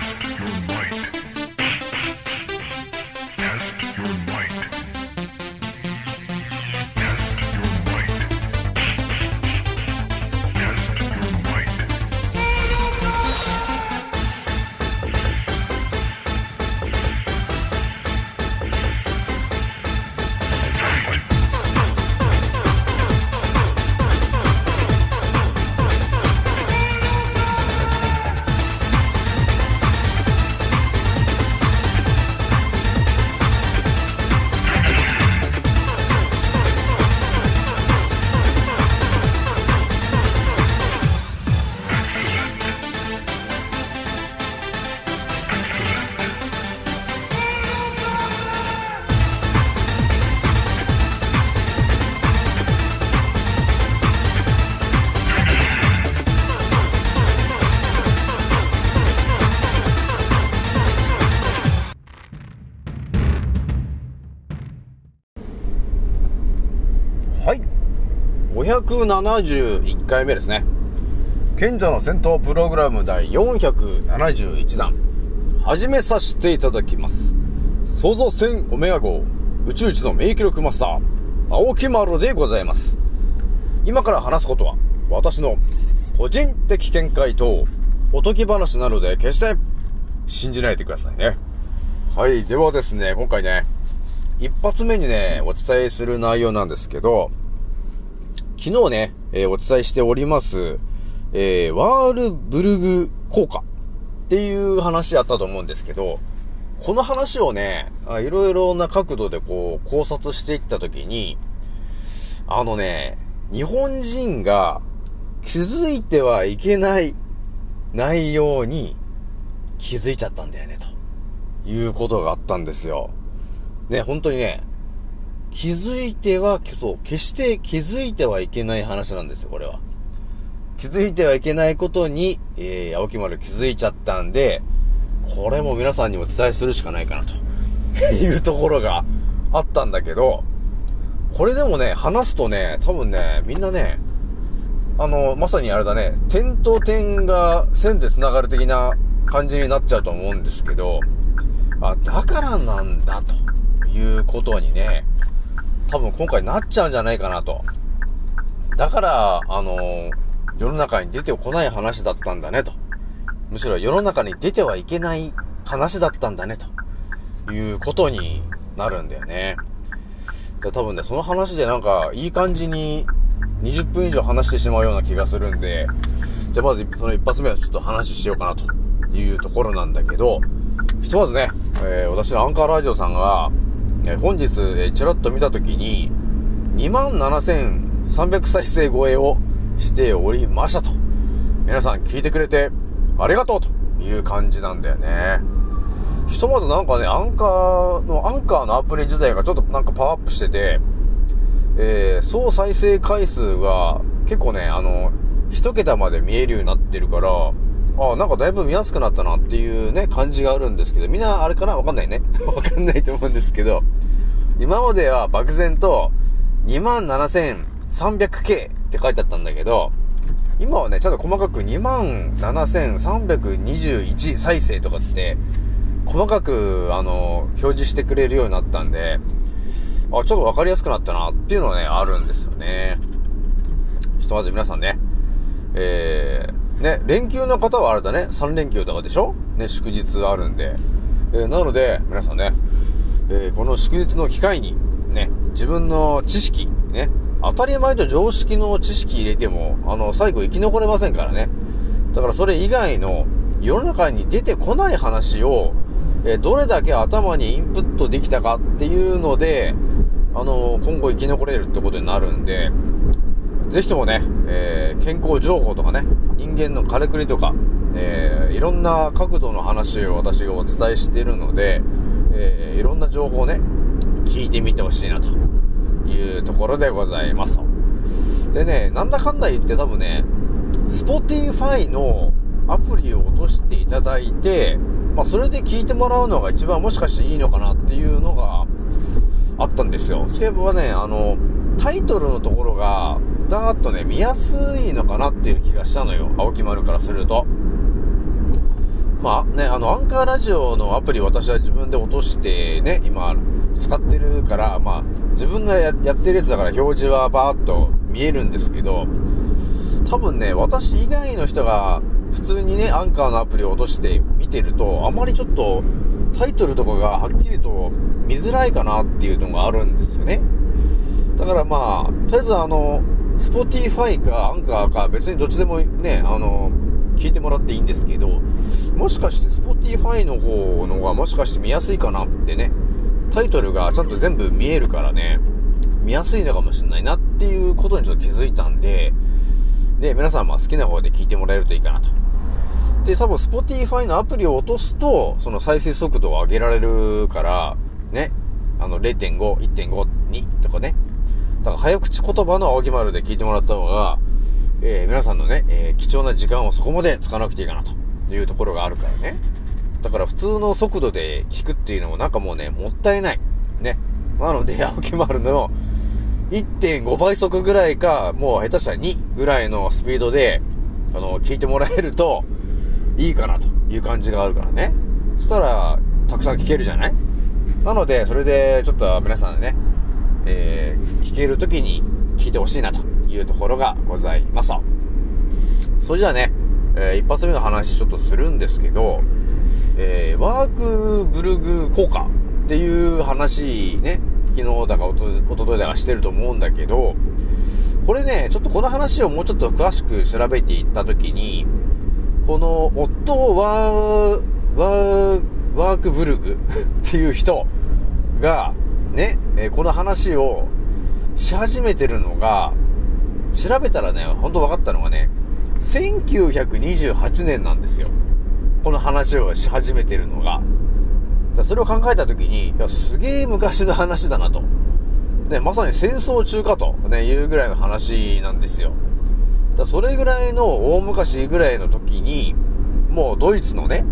Test your might. 571回目ですね。賢者の戦闘プログラム第471弾、始めさせていただきます。創造船オメガ号、宇宙一の免疫力マスター、青木丸でございます。今から話すことは、私の個人的見解と、おとぎ話なので、決して信じないでくださいね。はい、ではですね、今回ね、一発目にね、お伝えする内容なんですけど、昨日ね、えー、お伝えしております、えー、ワールブルグ効果っていう話あったと思うんですけど、この話をね、いろいろな角度でこう考察していったときに、あのね、日本人が気づいてはいけない内容に気づいちゃったんだよね、ということがあったんですよ。ね、本当にね、気づいては、そう、決して気づいてはいけない話なんですよ、これは。気づいてはいけないことに、えー、青木丸気づいちゃったんで、これも皆さんにも伝えするしかないかな、と いうところがあったんだけど、これでもね、話すとね、多分ね、みんなね、あの、まさにあれだね、点と点が線で繋がる的な感じになっちゃうと思うんですけど、あ、だからなんだ、ということにね、多分今回なっちゃうんじゃないかなと。だから、あのー、世の中に出てこない話だったんだねと。むしろ世の中に出てはいけない話だったんだねということになるんだよね。で多分ね、その話でなんかいい感じに20分以上話してしまうような気がするんで、じゃあまずその一発目はちょっと話しようかなというところなんだけど、ひとまずね、えー、私のアンカーラジオさんが、え本日、えちらっと見たときに、27,300再生超えをしておりましたと。皆さん聞いてくれてありがとうという感じなんだよね。ひとまずなんかね、アンカーの、アンカーのアプリ自体がちょっとなんかパワーアップしてて、えー、総再生回数が結構ね、あの、一桁まで見えるようになってるから、あなんかだいぶ見やすくなったなっていうね、感じがあるんですけど、みんなあれかな？わかんないね。わかんないと思うんですけど、今までは漠然と 27,300K って書いてあったんだけど、今はね、ちゃんと細かく27,321再生とかって、細かく、あの、表示してくれるようになったんで、あ、ちょっとわかりやすくなったなっていうのはね、あるんですよね。ひとまず皆さんね、えー、ね、連休の方はあれだね、3連休とかでしょ？ね、祝日あるんで。えー、なので、皆さんね、えー、この祝日の機会に、ね、自分の知識、ね、当たり前と常識の知識入れても、あの、最後生き残れませんからね。だからそれ以外の世の中に出てこない話を、え、どれだけ頭にインプットできたかっていうので、あの今後生き残れるってことになるんで、ぜひともね、えー、健康情報とかね、人間のからくりとか、えー、いろんな角度の話を私がお伝えしているので、えー、いろんな情報をね、聞いてみてほしいなというところでございますと。でね、なんだかんだ言って多分ね、Spotify のアプリを落としていただいて、まあ、それで聞いてもらうのが一番もしかしていいのかなっていうのがあったんですよ。そういえばね、あの、タイトルのところが、だーっとね、見やすいのかなっていう気がしたのよ。青木丸からすると。まあね、あの、アンカーラジオのアプリ私は自分で落としてね、今、使ってるから、まあ、自分がやってるやつだから表示はバーッと見えるんですけど、多分ね、私以外の人が普通にね、アンカーのアプリを落として見てると、あまりちょっとタイトルとかがはっきりと見づらいかなっていうのがあるんですよね。だからまあ、とりあえずあの、 Spotify かアンカーか別にどっちでもね、あの、聞いてもらっていいんですけど、もしかして Spotify の方のがもしかして見やすいかなってね、タイトルがちゃんと全部見えるからね、見やすいのかもしれないなっていうことにちょっと気づいたんで、で、皆さんまあ好きな方で聞いてもらえるといいかなと。で、多分 Spotify のアプリを落とすと、その再生速度を上げられるから、ね、あの0.5、1.5、2とかね。だから早口言葉の青木丸で聞いてもらった方が、えー、皆さんのね、えー、貴重な時間をそこまで使わなくていいかなというところがあるからね。だから普通の速度で聞くっていうのもなんかもうね、もったいない。ね。なので、青木丸の1.5倍速ぐらいか、もう下手したら2ぐらいのスピードで、あの、聞いてもらえるといいかなという感じがあるからね。そしたら、たくさん聞けるじゃない？なので、それで、ちょっと皆さんね、えー、聞ける時に聞いてほしいなというところがございます。それじゃあね、えー、一発目の話ちょっとするんですけど、えー、ワークブルグ効果っていう話ね、昨日だかおとといだかしてると思うんだけど、これね、ちょっとこの話をもうちょっと詳しく調べていったときに、このオットワー、ワー、ワークブルグっていう人が、ね、え、この話をし始めてるのが、調べたらね、ほんと分かったのがね、1928年なんですよ。この話をし始めてるのが。だそれを考えた時に、いや、すげえ昔の話だなと。ね、まさに戦争中かと、ね、いうぐらいの話なんですよ。だそれぐらいの大昔ぐらいの時に、もうドイツのね、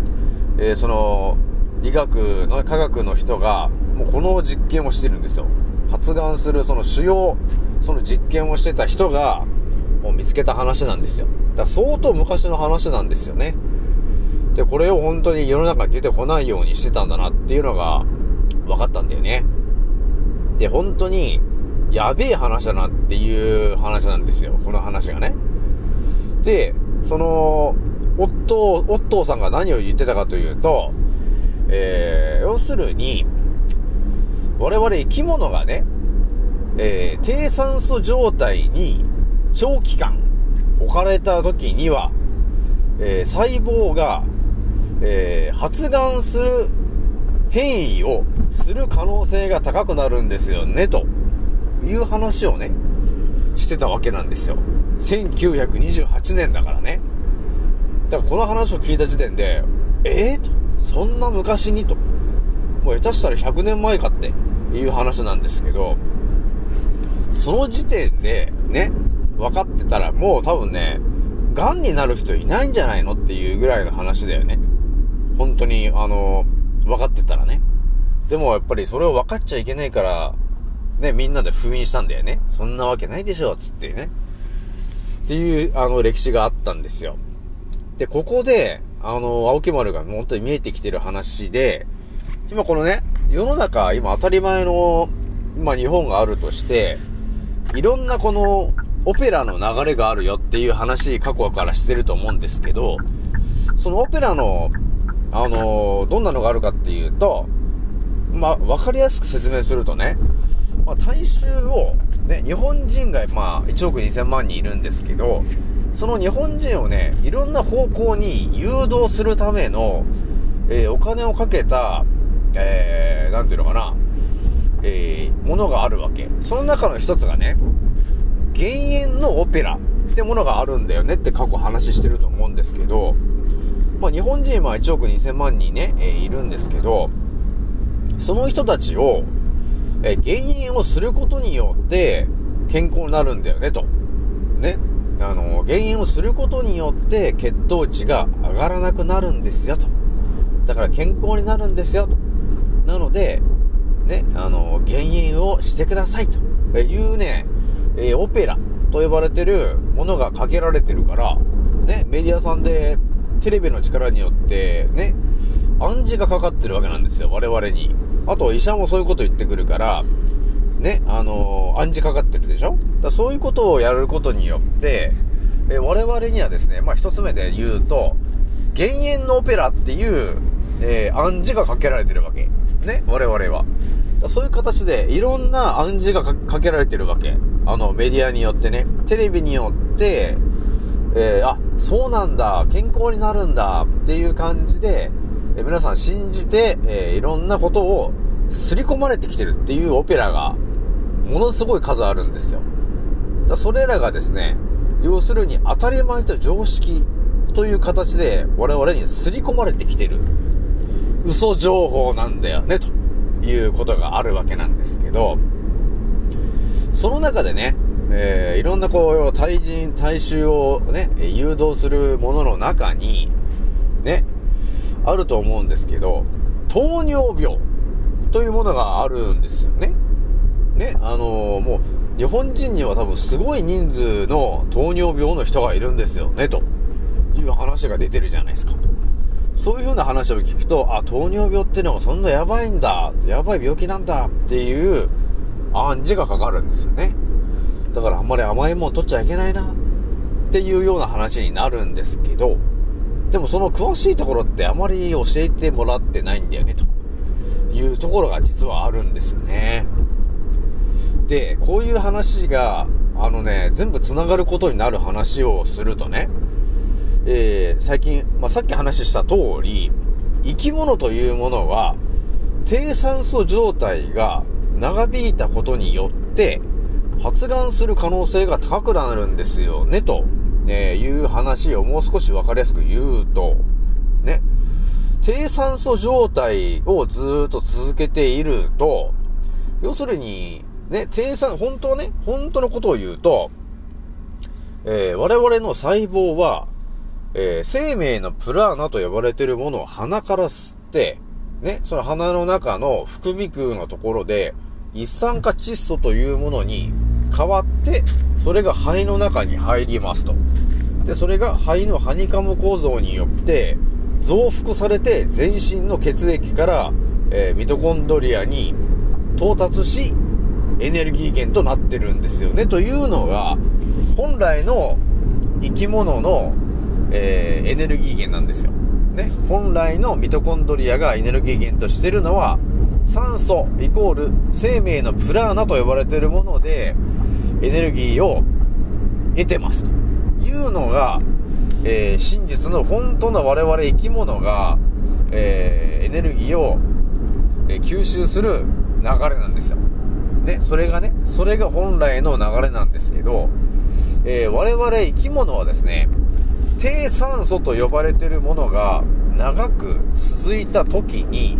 えー、その、医学の科学の人が、もうこの実験をしてるんですよ。発がんするその主要、その実験をしてた人が、もう見つけた話なんですよ。だから相当昔の話なんですよね。で、これを本当に世の中に出てこないようにしてたんだなっていうのが分かったんだよね。で、本当に、やべえ話だなっていう話なんですよ。この話がね。で、その、夫、オットーさんが何を言ってたかというと、えー、要するに、我々生き物がね、えー、低酸素状態に長期間置かれた時には、えー、細胞が、えー、発がんする変異をする可能性が高くなるんですよね、という話をね、してたわけなんですよ。1928年だからね。だからこの話を聞いた時点で、えー、と、そんな昔にと。もう下手したら100年前かっていう話なんですけど、その時点でね、分かってたらもう多分ね、癌になる人いないんじゃないのっていうぐらいの話だよね。本当に、あの、分かってたらね。でもやっぱりそれを分かっちゃいけないから、ね、みんなで封印したんだよね。そんなわけないでしょ、つってね。っていう、あの、歴史があったんですよ。で、ここで、あの、青木丸が本当に見えてきてる話で、今このね、世の中、今当たり前の、まあ日本があるとして、いろんなこの、オペラの流れがあるよっていう話、過去からしてると思うんですけど、そのオペラの、あのどんなのがあるかっていうと、まあ、わかりやすく説明するとね、まあ、大衆を、ね、日本人が、まあ、1億2000万人いるんですけど、その日本人をね、いろんな方向に誘導するための、えー、お金をかけた、えー、なんていうのかな、えー、ものがあるわけ。その中の一つがね、減塩のオペラってものがあるんだよねって過去話してると思うんですけど、まあ日本人は1億2000万人ね、えー、いるんですけど、その人たちを、えー、減塩をすることによって健康になるんだよねと。ね。あの、減塩をすることによって血糖値が上がらなくなるんですよと。だから健康になるんですよと。なので、ね、あの、減塩をしてくださいというね、えー、オペラと呼ばれてるものがかけられてるから、ね、メディアさんでテレビの力によってね、暗示がかかってるわけなんですよ、我々に。あと医者もそういうこと言ってくるから、ね、あのー、暗示かかってるでしょ？だそういうことをやることによって、え我々にはですね、まあ一つ目で言うと、減塩のオペラっていう、えー、暗示がかけられてるわけ。ね、我々は。そういう形でいろんな暗示がかけられてるわけ。あの、メディアによってね、テレビによって、えー、あ、そうなんだ、健康になるんだっていう感じで、えー、皆さん信じて、えー、いろんなことを刷り込まれてきてるっていうオペラが、ものすごい数あるんですよ。だそれらがですね、要するに当たり前と常識という形で我々に刷り込まれてきてる嘘情報なんだよね、ということがあるわけなんですけど、その中でね、えー、いろんなこう、対人、大衆をね、誘導するものの中に、ね、あると思うんですけど、糖尿病というものがあるんですよね。ね、あのー、もう、日本人には多分すごい人数の糖尿病の人がいるんですよね、という話が出てるじゃないですか。そういう風な話を聞くと、あ、糖尿病ってのはそんなやばいんだ、やばい病気なんだっていう暗示がかかるんですよね。だからあんまり甘いもん取っちゃいけないなっていうような話になるんですけど、でもその詳しいところってあまり教えてもらってないんだよね、というところが実はあるんですよね。で、こういう話が、あのね、全部繋がることになる話をするとね、えー、最近、まあ、さっき話した通り、生き物というものは、低酸素状態が長引いたことによって、発がんする可能性が高くなるんですよね、と、えいう話をもう少しわかりやすく言うと、ね、低酸素状態をずっと続けていると、要するに、ね、低酸、本当ね、本当のことを言うと、えー、我々の細胞は、えー、生命のプラーナと呼ばれているものを鼻から吸って、ね、その鼻の中の副鼻腔のところで、一酸化窒素というものに変わって、それが肺の中に入りますと。で、それが肺のハニカム構造によって、増幅されて全身の血液から、えー、ミトコンドリアに到達し、エネルギー源となってるんですよね。というのが、本来の生き物のえー、エネルギー源なんですよ。ね、本来のミトコンドリアがエネルギー源としてるのは、酸素イコール生命のプラーナと呼ばれているもので、エネルギーを得てますというのが、えー、真実の本当の我々生き物が、えー、エネルギーを、え吸収する流れなんですよ。で、それがね、それが本来の流れなんですけど、え、我々生き物はですね、低酸素と呼ばれてるものが長く続いた時に、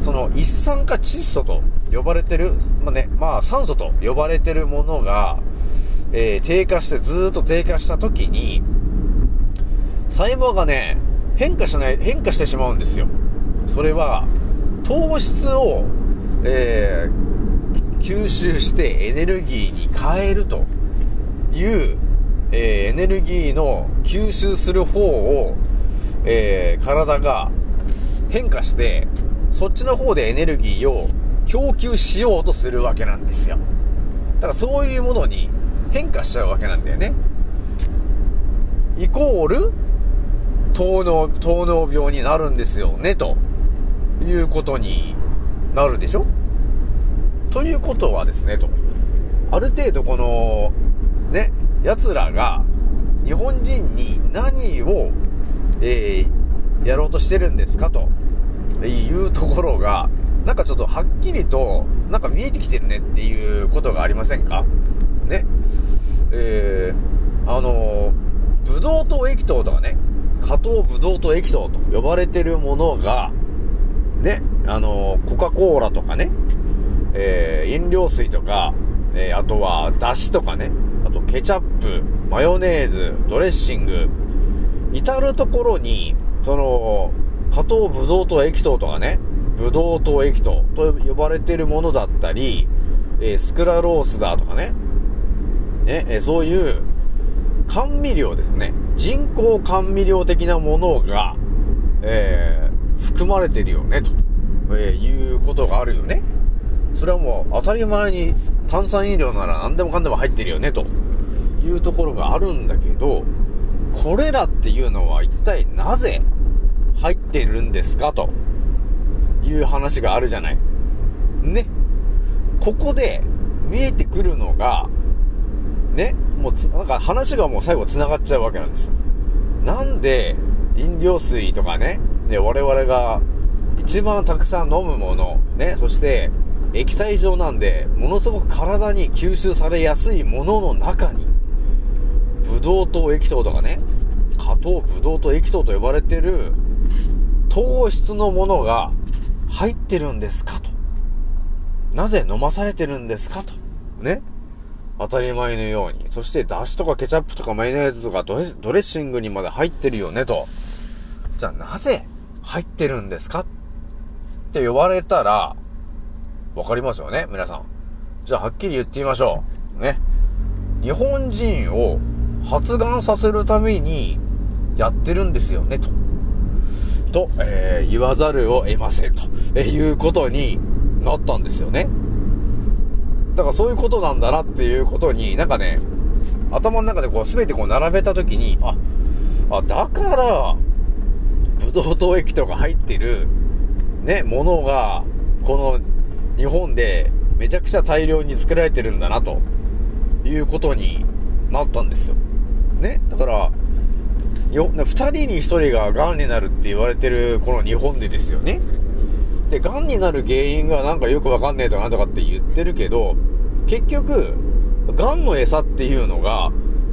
その一酸化窒素と呼ばれてる、まあね、まあ酸素と呼ばれてるものが、えー、低下して、ずっと低下した時に、細胞がね、変化しない、変化してしまうんですよ。それは、糖質を、えー、吸収してエネルギーに変えるというえー、エネルギーの吸収する方を、えー、体が変化して、そっちの方でエネルギーを供給しようとするわけなんですよ。だからそういうものに変化しちゃうわけなんだよね。イコール、糖尿、糖尿病になるんですよね、ということになるでしょ？ということはですね、と。ある程度この、ね、奴らが日本人に何を、えー、やろうとしてるんですかというところが、なんかちょっとはっきりと、なんか見えてきてるねっていうことがありませんか？ね。えー、あの、ブドウ糖液糖とかね、加糖ブドウ糖液糖と呼ばれてるものが、ね、あの、コカ・コーラとかね、えー、飲料水とか、えー、あとは、だしとかね、とケチャップ、マヨネーズ、ドレッシング、至るところに、その、加糖ブドウ糖液糖とかね、ブドウ糖液糖と呼ばれてるものだったり、えー、スクラロースだとかね、ね、えー、そういう、甘味料ですね。人工甘味料的なものが、えー、含まれてるよね、と、えー、いうことがあるよね。それはもう当たり前に炭酸飲料なら何でもかんでも入ってるよね、というところがあるんだけど、これらっていうのは一体なぜ入ってるんですかという話があるじゃない。ね。ここで見えてくるのが、ね、もうなんか話がもう最後繋がっちゃうわけなんですよ。なんで飲料水とかね、ね我々が一番たくさん飲むもの、ね、そして液体状なんで、ものすごく体に吸収されやすいものの中に、ブドウ糖液糖とかね、加糖ブドウ糖液糖と呼ばれてる糖質のものが入ってるんですかと。なぜ飲まされてるんですかと。ね。当たり前のように。そして、だしとかケチャップとかマヨネーズとかドレッシングにまで入ってるよねと。じゃあなぜ入ってるんですかって言われたら、わかりますよね皆さん。じゃあはっきり言ってみましょう。ね。日本人を発がんさせるためにやってるんですよねと。と、えー、言わざるを得ませんと、えー、いうことになったんですよね。だからそういうことなんだなっていうことに、なんかね、頭の中でこう全てこう並べたときに、あ、あ、だから、ブドウ糖液とか入ってる、ね、ものが、この日本でめちゃくちゃ大量に作られてるんだな、ということになったんですよ。ね、だから、よ、二人に一人が癌になるって言われてるこの日本でですよね。で、癌になる原因がなんかよくわかんねえとかなんとかって言ってるけど、結局、癌の餌っていうのが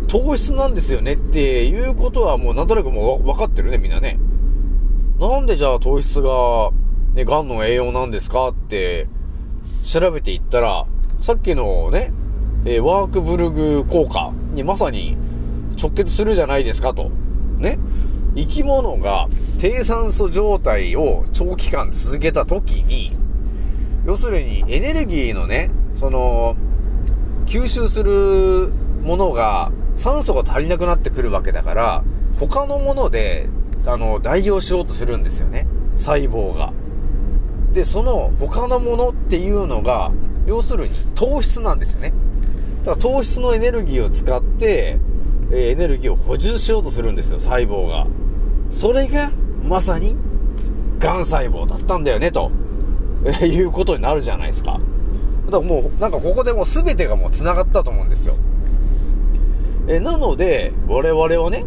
糖質なんですよねっていうことはもうなんとなくもう分かってるね、みんなね。なんでじゃあ糖質が、ね、癌の栄養なんですかって調べていったら、さっきのね、え、ワークブルグ効果にまさに直結するじゃないですかと。ね、生き物が低酸素状態を長期間続けた時に、要するにエネルギーのね、その、吸収するものが酸素が足りなくなってくるわけだから、他のもので、あの、代用しようとするんですよね。細胞が。で、その他のものっていうのが、要するに糖質なんですよね。だから糖質のエネルギーを使って、えエネルギーを補充しようとするんですよ、細胞が。それが、まさに、癌細胞だったんだよね、と、えいうことになるじゃないですか。だからもう、なんかここでもう全てがもう繋がったと思うんですよ。えなので、我々はね、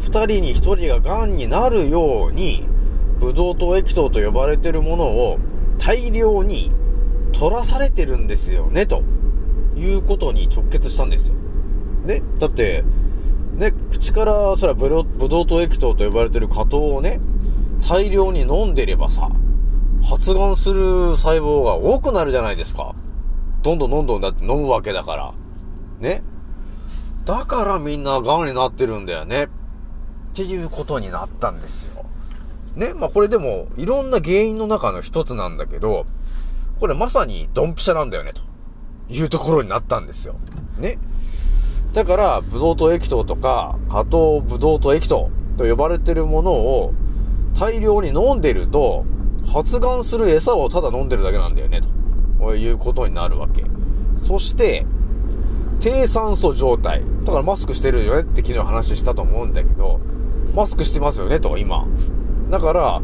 二人に一人が癌になるように、ブドウ糖液糖と呼ばれてるものを大量に取らされてるんですよね、ということに直結したんですよ。ね、だって、ね、口から、それはブドブドウ糖液糖と呼ばれてる果糖をね、大量に飲んでればさ、発がんする細胞が多くなるじゃないですか。どんどんどんどんだって飲むわけだから。ね。だからみんな癌になってるんだよね。っていうことになったんですよ。ね。まあこれでも、いろんな原因の中の一つなんだけど、これまさにドンピシャなんだよね、というところになったんですよ。ね。だから、ブドウ糖液糖とか、加糖ブドウ糖液糖と呼ばれてるものを大量に飲んでると、発がんする餌をただ飲んでるだけなんだよね、ということになるわけ。そして、低酸素状態。だからマスクしてるよねって昨日話したと思うんだけど、マスクしてますよねと、今。だから、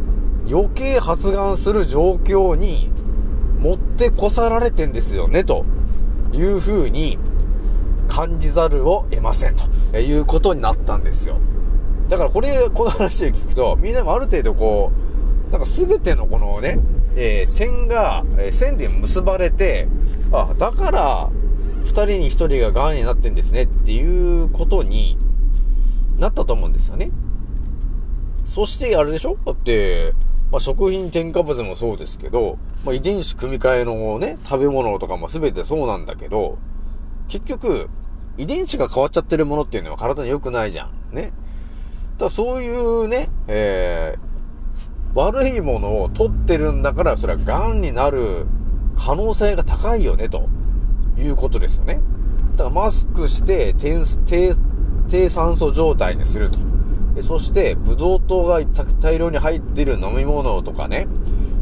余計発がんする状況に持ってこさられてんですよね、という風に感じざるを得ませんということになったんですよ。だからこれ、この話を聞くと、みんなもある程度こう、なんか全てのこのね、えー、点が、えー、線で結ばれて、あ、だから、二人に一人が癌になってんですねっていうことになったと思うんですよね。そしてあれでしょ？だって、まあ、食品添加物もそうですけど、まあ、遺伝子組み換えのね、食べ物とかも全てそうなんだけど、結局、遺伝子が変わっちゃってるものっていうのは体に良くないじゃん。ね。だそういうね、えー、悪いものを取ってるんだから、それは癌になる可能性が高いよね、ということですよね。だからマスクして、低、低、低酸素状態にすると。そして、ブドウ糖が大量に入ってる飲み物とかね、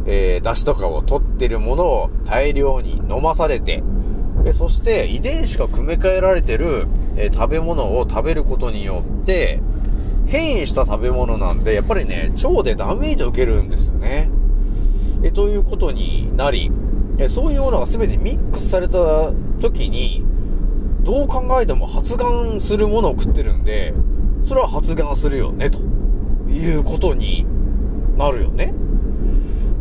えー、出汁とかを取ってるものを大量に飲まされて、えそして遺伝子が組み換えられてる、え食べ物を食べることによって、変異した食べ物なんで、やっぱりね、腸でダメージを受けるんですよね。えということになり、えそういうものが全てミックスされた時に、どう考えても発がんするものを食ってるんで、それは発がんするよね、ということになるよね。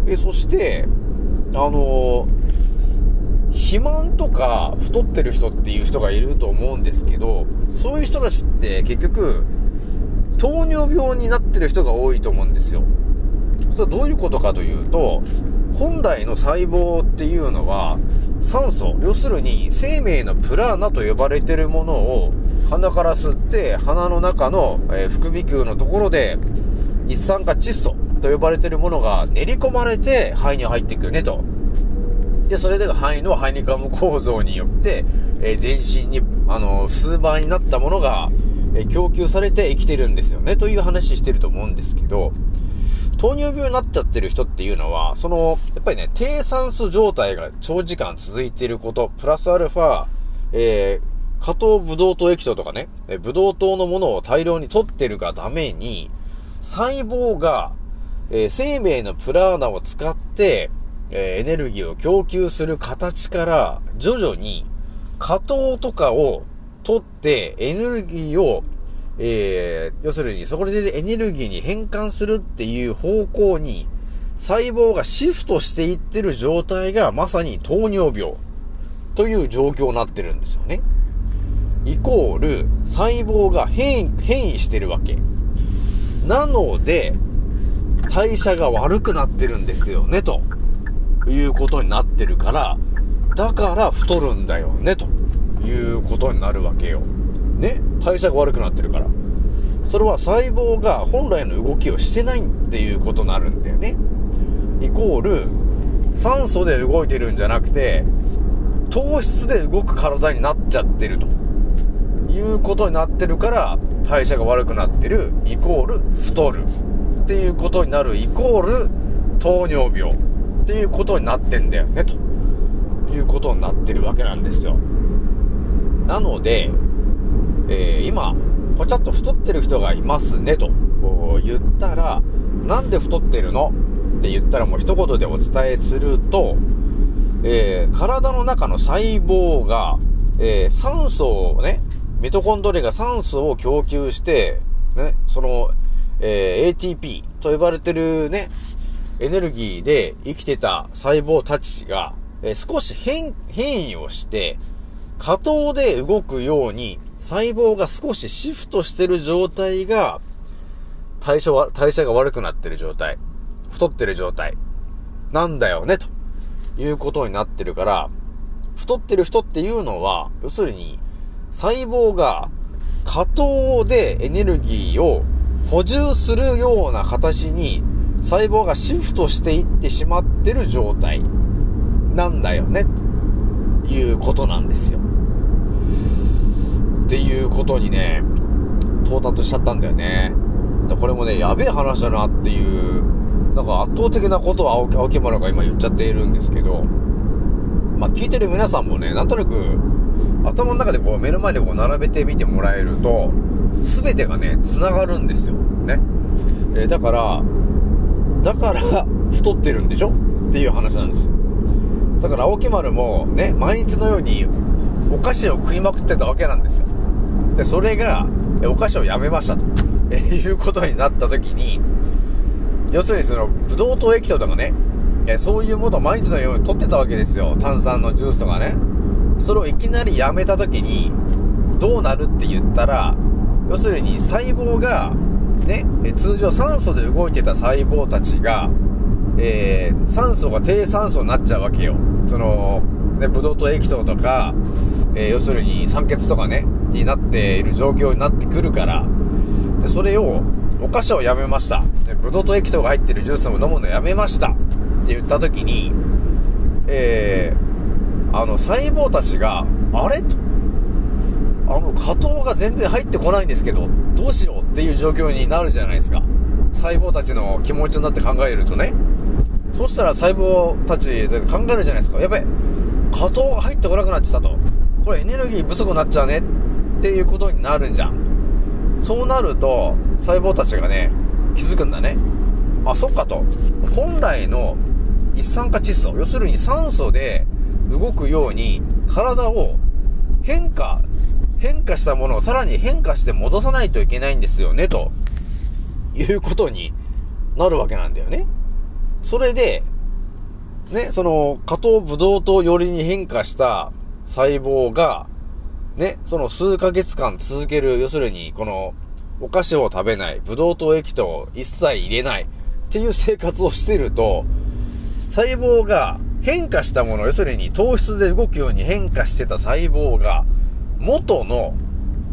えそして、あのー肥満とか太ってる人っていう人がいると思うんですけど、そういう人たちって結局、糖尿病になってる人が多いと思うんですよ。それはどういうことかというと、本来の細胞っていうのは、酸素、要するに生命のプラーナと呼ばれてるものを鼻から吸って鼻の中の、え、副鼻腔のところで一酸化窒素と呼ばれてるものが練り込まれて肺に入っていくよねと。で、それで肺のハイニカム構造によって、えー、全身に、あのー、数倍になったものが、えー、供給されて生きてるんですよね、という話してると思うんですけど、糖尿病になっちゃってる人っていうのは、その、やっぱりね、低酸素状態が長時間続いていること、プラスアルファ、えー、加糖ブドウ糖液糖とかね、えブドウ糖のものを大量に取ってるがために、細胞が、えー、生命のプラーナを使って、え、エネルギーを供給する形から、徐々に、加糖とかを取って、エネルギーを、えー、要するに、そこでエネルギーに変換するっていう方向に、細胞がシフトしていってる状態が、まさに糖尿病という状況になってるんですよね。イコール、細胞が変異、変異してるわけ。なので、代謝が悪くなってるんですよね、と。いうことになってるから、だから太るんだよね、ということになるわけよ。ね代謝が悪くなってるから。それは細胞が本来の動きをしてないっていうことになるんだよね。イコール、酸素で動いてるんじゃなくて、糖質で動く体になっちゃってると。いうことになってるから、代謝が悪くなってる、イコール太る。っていうことになる、イコール糖尿病。っていうことになってんだよね、ということになってるわけなんですよ。なので、えー、今、ぽちゃっと太ってる人がいますね、と言ったら、なんで太ってるの？って言ったらもう一言でお伝えすると、えー、体の中の細胞が、えー、酸素をね、ミトコンドリアが酸素を供給して、ね、その、えー、ATP と呼ばれてるね、エネルギーで生きてた細胞たちが、え少し変、変異をして、過糖で動くように細胞が少しシフトしてる状態が、代謝は、代謝が悪くなってる状態、太ってる状態、なんだよね、ということになってるから、太ってる人っていうのは、要するに、細胞が過糖でエネルギーを補充するような形に細胞がシフトしていってしまってる状態なんだよね、ということなんですよ。っていうことにね、到達しちゃったんだよね。これもね、やべえ話だなっていう、なんか圧倒的なことを青木青木村が今言っちゃっているんですけど、まあ聞いてる皆さんもね、なんとなく頭の中でこう目の前でこう並べてみてもらえると、全てがね、繋がるんですよ。ね。えー、だから、だから太ってるんでしょ？っていう話なんです。だから青木丸もね、毎日のようにお菓子を食いまくってたわけなんですよ。で、それが、お菓子をやめましたと、えいうことになった時に、要するにその、ブドウ糖液糖とかね、えそういうものを毎日のように取ってたわけですよ。炭酸のジュースとかね。それをいきなりやめた時に、どうなるって言ったら、要するに細胞がね、通常酸素で動いてた細胞たちが、えー、酸素が低酸素になっちゃうわけよ。その、ね、ブドウ糖液糖とか、えー、要するに酸欠とかね、になっている状況になってくるから、で、それを、お菓子をやめました。で、ブドウ糖液糖が入ってるジュースを飲むのやめました。って言った時に、えー、あの、細胞たちが、あれ？と、あの、加糖が全然入ってこないんですけど、どうしようっていう状況になるじゃないですか。細胞たちの気持ちになって考えるとね。そしたら細胞たちで考えるじゃないですか。やべ、加糖が入ってこなくなっちゃったと。これエネルギー不足になっちゃうねっていうことになるんじゃん。そうなると、細胞たちがね、気づくんだね。あ、そっかと。本来の一酸化窒素、要するに酸素で動くように体を変化、変化したものをさらに変化して戻さないといけないんですよね、ということになるわけなんだよね。それで、ね、その、加藤ブドウ糖寄りに変化した細胞が、ね、その数ヶ月間続ける、要するに、この、お菓子を食べない、ブドウ糖液糖一切入れないっていう生活をしてると、細胞が変化したもの、要するに糖質で動くように変化してた細胞が、元の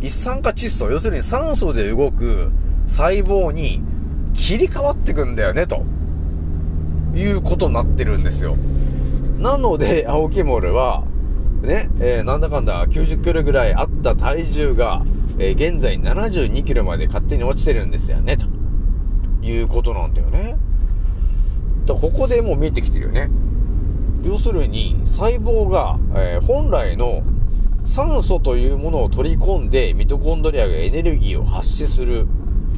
一酸化窒素、要するに酸素で動く細胞に切り替わってくんだよね、ということになってるんですよ。なので、青木モルは、ね、えー、なんだかんだ90キロぐらいあった体重が、えー、現在72キロまで勝手に落ちてるんですよね、ということなんだよね。だここでもう見えてきてるよね。要するに、細胞が、えー、本来の酸素というものを取り込んで、ミトコンドリアがエネルギーを発しする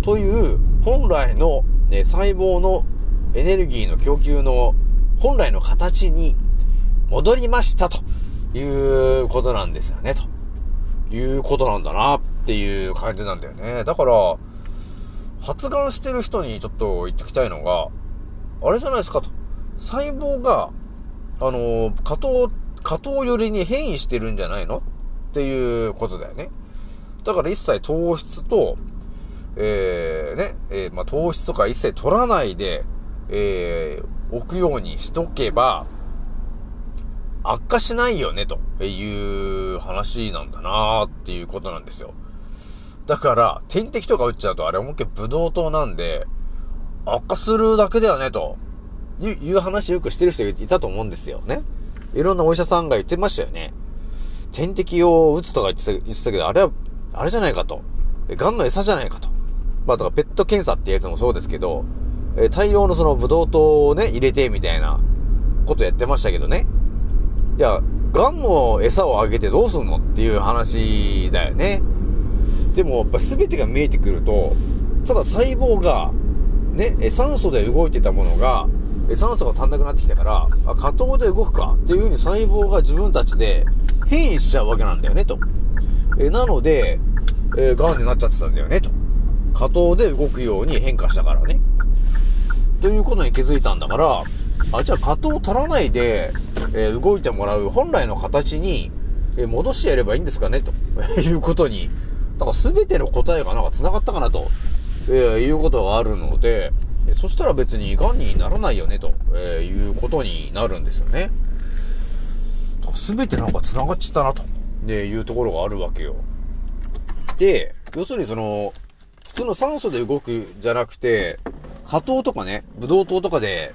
という、本来の、ね、細胞のエネルギーの供給の本来の形に戻りましたということなんですよね、ということなんだなっていう感じなんだよね。だから、発がんしてる人にちょっと言ってきたいのが、あれじゃないですかと。細胞があの、加藤、加藤寄りに変異してるんじゃないのっていうことだよね。だから一切糖質と、えー、ね、えー、まあ、糖質とか一切取らないで、えー、置くようにしとけば、悪化しないよね、という話なんだなーっていうことなんですよ。だから、点滴とか打っちゃうと、あれ思いっきりブドウ糖なんで、悪化するだけだよね、と。いう話よくしてる人いたと思うんですよね。いろんなお医者さんが言ってましたよね。点滴を打つとか言ってた言ってたけど、あれは、あれじゃないかと。癌の餌じゃないかと。まあ、だかペット検査ってやつもそうですけど、え大量のそのブドウ糖をね、入れてみたいなことやってましたけどね。いや、癌の餌をあげてどうすんのっていう話だよね。でも、やっぱ全てが見えてくると、ただ細胞が、ね、酸素で動いてたものが、酸素が足んなくなってきたから、あ、過糖で動くかっていう風に細胞が自分たちで変異しちゃうわけなんだよね、と。えなので、えー、癌になっちゃってたんだよね、と。過糖で動くように変化したからね。ということに気づいたんだから、あ、じゃあ過糖足らないで、えー、動いてもらう本来の形に、えー、戻してやればいいんですかね、と いうことに、だから全ての答えがなんか繋がったかなと、えー、いうことがあるので、そしたら別に癌にならないよね、と、え、いうことになるんですよね。すべてなんか繋がっちったな、と、ね、いうところがあるわけよ。で、要するにその、普通の酸素で動くじゃなくて、果糖とかね、ブドウ糖とかで、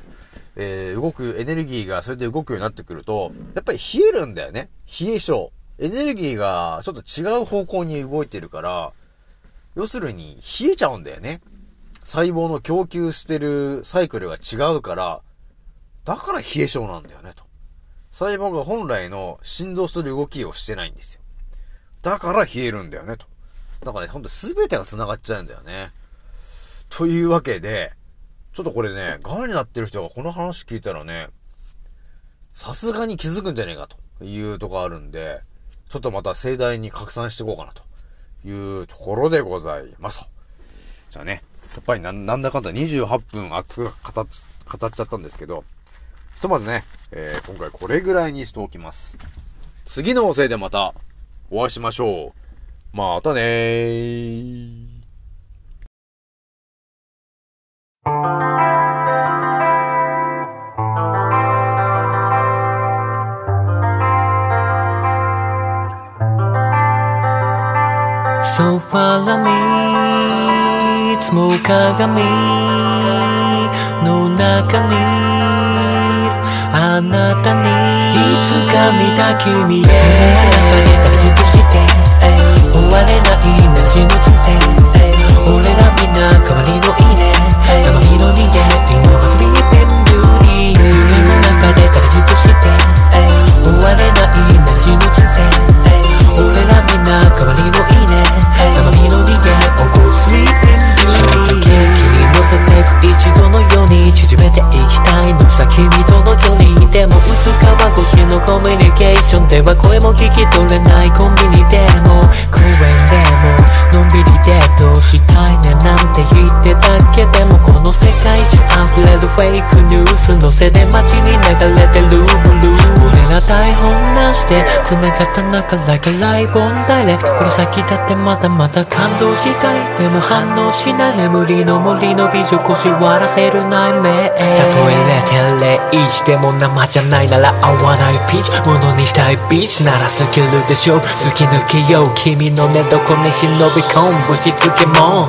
えー、動くエネルギーがそれで動くようになってくると、やっぱり冷えるんだよね。冷え性。エネルギーがちょっと違う方向に動いてるから、要するに冷えちゃうんだよね。細胞の供給してるサイクルが違うから、だから冷え性なんだよね、と。細胞が本来の振動する動きをしてないんですよ。だから冷えるんだよね、と。だからね、ほんと全てが繋がっちゃうんだよね。というわけで、ちょっとこれね、癌になってる人がこの話聞いたらね、さすがに気づくんじゃねえかというとこあるんで、ちょっとまた盛大に拡散していこうかなというところでございます。じゃあね、やっぱりなんだかんだ28分熱く語っ語っちゃったんですけど、ひとまずね、えー、今回これぐらいにしておきます。次のおせいでまたお会いしましょう。またねー。So follow me つも鏡の中にあなたにいつか見た君へ。形として終われないなしの人生俺らみんな代わりの命ニュースのせで街に流れてるブルー俺ら台本なしで繋がった中 like a live on direct この先だってまだまだ感動したいでも反応しない眠りの森の美女腰割らせる内面たとえ0.01でも生じゃないなら合わないピーチものにしたいビーチならスキルでしょ突き抜けよう君の寝床に忍び込むぶしつけも